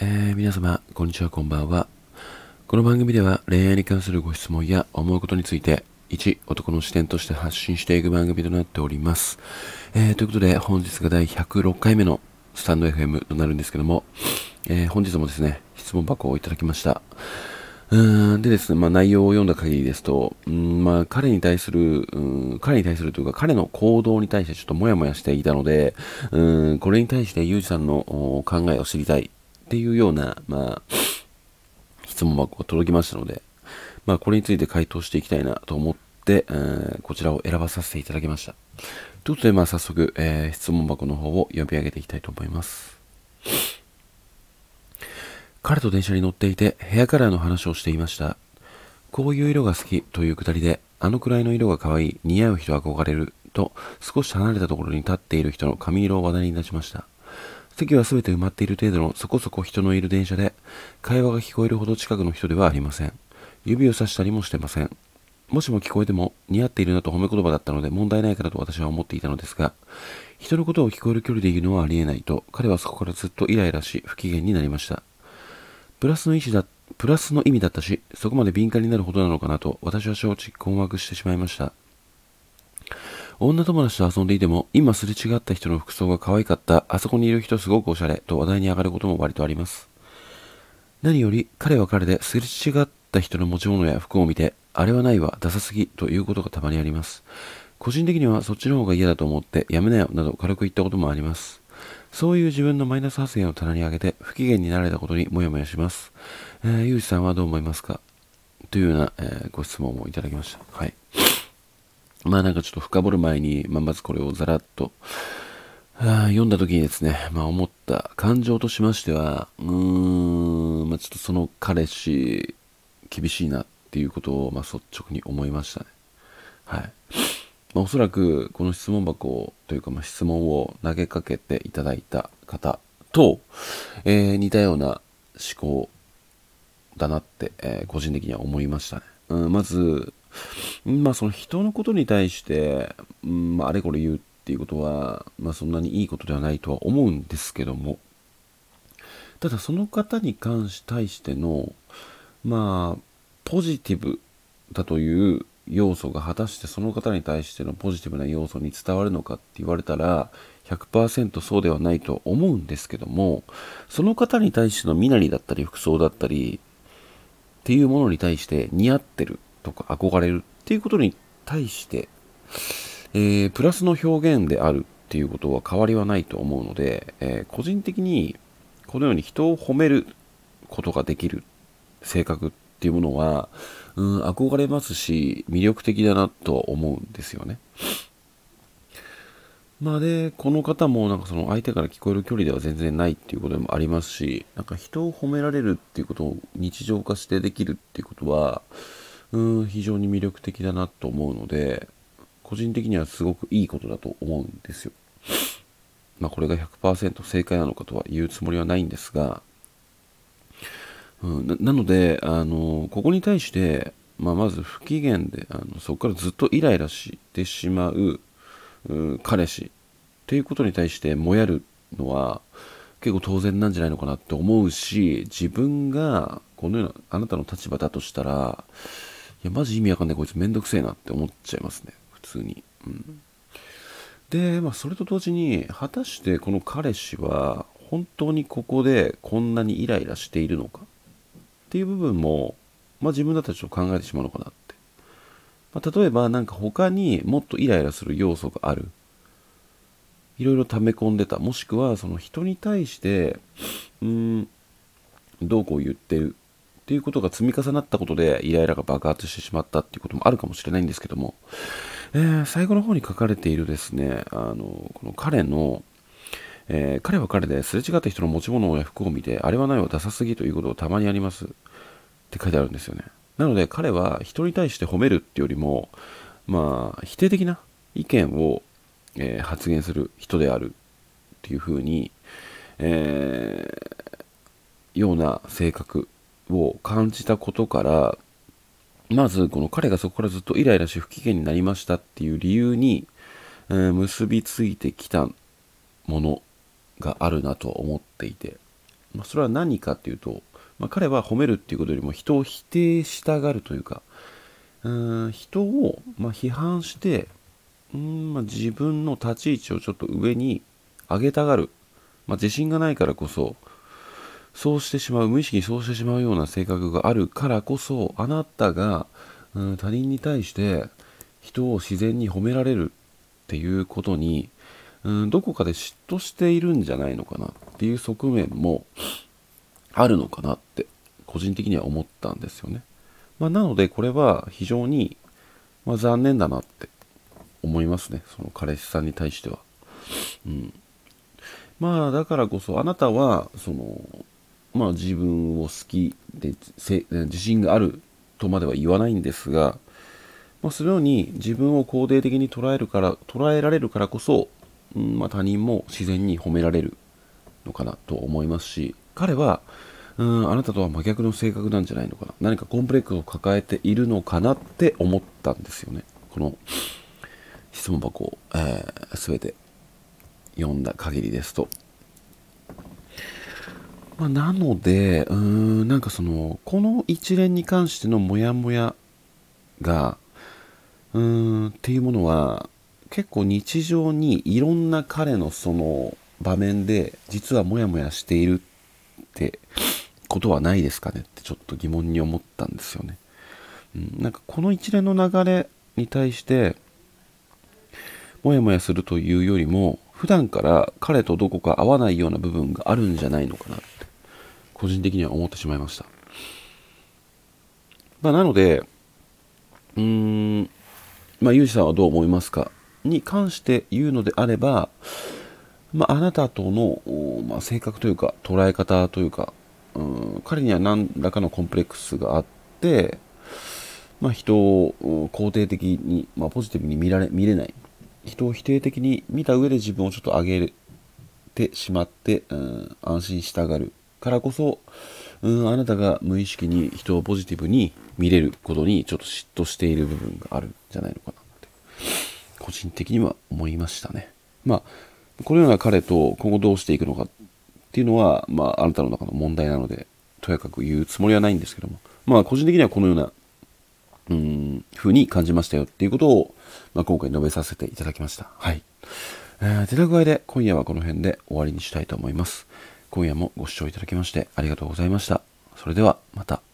えー、皆様、こんにちは、こんばんは。この番組では恋愛に関するご質問や思うことについて、一男の視点として発信していく番組となっております。えー、ということで、本日が第106回目のスタンド FM となるんですけども、えー、本日もですね、質問箱をいただきました。うーんでですね、まあ、内容を読んだ限りですと、うんまあ、彼に対する、うん、彼に対するというか、彼の行動に対してちょっともやもやしていたので、うん、これに対してユージさんの考えを知りたいっていうような、まあ、質問箱が届きましたので、まあ、これについて回答していきたいなと思って、うん、こちらを選ばさせていただきました。ということで、まあ、早速、えー、質問箱の方を読み上げていきたいと思います。彼と電車に乗っていてヘアカラーの話をしていました。こういう色が好きというくだりで、あのくらいの色が可愛い、似合う人憧れると少し離れたところに立っている人の髪色を話題に出しました。席は全て埋まっている程度のそこそこ人のいる電車で、会話が聞こえるほど近くの人ではありません。指をさしたりもしてません。もしも聞こえても似合っているなと褒め言葉だったので問題ないからと私は思っていたのですが、人のことを聞こえる距離で言うのはありえないと、彼はそこからずっとイライラし不機嫌になりました。プラスの意思だ、プラスの意味だったし、そこまで敏感になるほどなのかなと、私は承知困惑してしまいました。女友達と遊んでいても、今すれ違った人の服装が可愛かった、あそこにいる人すごくおしゃれと話題に上がることも割とあります。何より、彼は彼ですれ違った人の持ち物や服を見て、あれはないわ、ダサすぎということがたまにあります。個人的にはそっちの方が嫌だと思って、やめなよなど軽く言ったこともあります。そういう自分のマイナス発言を棚に上げて不機嫌になられたことにもやもやします。えー、ゆうじさんはどう思いますか？というような、えー、ご質問をいただきました。はい。まあなんかちょっと深掘る前に、まあ、まずこれをざらっと読んだ時にですね、まあ思った感情としましては、うーん、まあちょっとその彼氏、厳しいなっていうことを、まあ率直に思いましたね。はい。まあ、おそらくこの質問箱というか、まあ、質問を投げかけていただいた方と、えー、似たような思考だなって、えー、個人的には思いましたね。うん、まず、まあその人のことに対して、うんまあ、あれこれ言うっていうことは、まあそんなにいいことではないとは思うんですけども、ただその方に関し対しての、まあ、ポジティブだという要素が果たしてその方に対してのポジティブな要素に伝わるのかって言われたら100%そうではないと思うんですけどもその方に対しての身なりだったり服装だったりっていうものに対して似合ってる。とか憧れるっていうことに対して、えー、プラスの表現であるっていうことは変わりはないと思うので、えー、個人的にこのように人を褒めることができる性格っていうものはうん、憧れますし、魅力的だなとは思うんですよね。まあで、この方もなんかその相手から聞こえる距離では全然ないっていうことでもありますし、なんか人を褒められるっていうことを日常化してできるっていうことは、うん、非常に魅力的だなと思うので、個人的にはすごくいいことだと思うんですよ。まあこれが100%正解なのかとは言うつもりはないんですが、うん、ななので、あのここに対して、まあ、まず不機嫌であのそこからずっとイライラしてしまうう彼氏っていうことに対してもやるのは結構当然なんじゃないのかなって思うし自分がこのようなあなたの立場だとしたらいやマジ意味わかんないこいつめんどくせえなって思っちゃいますね普通に、うん、でまあそれと同時に果たしてこの彼氏は本当にここでこんなにイライラしているのか？っていう部分も、まあ、自分だったらちょっと考えてしまうのかなって。まあ、例えばなんか他にもっとイライラする要素がある。いろいろ溜め込んでた。もしくはその人に対して、うん、どうこう言ってるっていうことが積み重なったことでイライラが爆発してしまったっていうこともあるかもしれないんですけども、えー、最後の方に書かれているですね、あの、この彼の、えー、彼は彼ですれ違った人の持ち物や服を見て、あれはないわダサすぎということがたまにありますって書いてあるんですよね。なので彼は人に対して褒めるっていうよりも、まあ、否定的な意見を、えー、発言する人であるっていうふうに、えー、ような性格を感じたことから、まずこの彼がそこからずっとイライラし不機嫌になりましたっていう理由に、えー、結びついてきたものがあるなと思っていて、まあ、それは何かっていうと、まあ、彼は褒めるっていうことよりも人を否定したがるというか、うん人を、ま、批判してうん、ま、自分の立ち位置をちょっと上に上げたがる、まあ、自信がないからこそそうしてしまう無意識にそうしてしまうような性格があるからこそあなたが、うん、他人に対して人を自然に褒められるっていうことに、うん、どこかで嫉妬しているんじゃないのかなっていう側面もあるのかなって個人的には思ったんですよね。まあ、なのでこれは非常に、まあ、残念だなって思いますねその彼氏さんに対しては。うん、まあだからこそあなたはそのまあ自分を好きで自信があるとまでは言わないんですが、まあ、そのように自分を肯定的に捉えるから捉えられるからこそ、うんまあ、他人も自然に褒められるのかなと思いますし彼はうんあなたとは真逆の性格なんじゃないのかな何かコンプレックスを抱えているのかなって思ったんですよねこの質問箱を、えー、全て読んだ限りですと。まあ、なので、うーん、なんかその、この一連に関してのモヤモヤが、うーん、っていうものは、結構日常にいろんな彼のその場面で、実はモヤモヤしているってことはないですかね？ってちょっと疑問に思ったんですよね。うん、なんかこの一連の流れに対して、モヤモヤするというよりも普段から彼とどこか合わないような部分があるんじゃないのかなっ個人的には思ってしまいました、まあ、なのでうーんまあユージさんはどう思いますか？に関して言うのであれば、まあ、あなたとの、まあ、性格というか捉え方というかうん彼には何らかのコンプレックスがあって、まあ、人を肯定的に、まあ、ポジティブに見られ見れない。人を否定的に見た上で自分をちょっと上げてしまって、うん、安心したがる。からこそ、うん、あなたが無意識に人をポジティブに見れることにちょっと嫉妬している部分があるんじゃないのかなって個人的には思いましたね。まあこのような彼と今後どうしていくのかっていうのは、まあ、あなたの中の問題なので、とやかく言うつもりはないんですけども、まあ、個人的にはこのような、うん、風に感じましたよっていうことを、まあ、今回述べさせていただきました。はい。えー、てな具合で今夜はこの辺で終わりにしたいと思います。今夜もご視聴いただきましてありがとうございました。それではまた。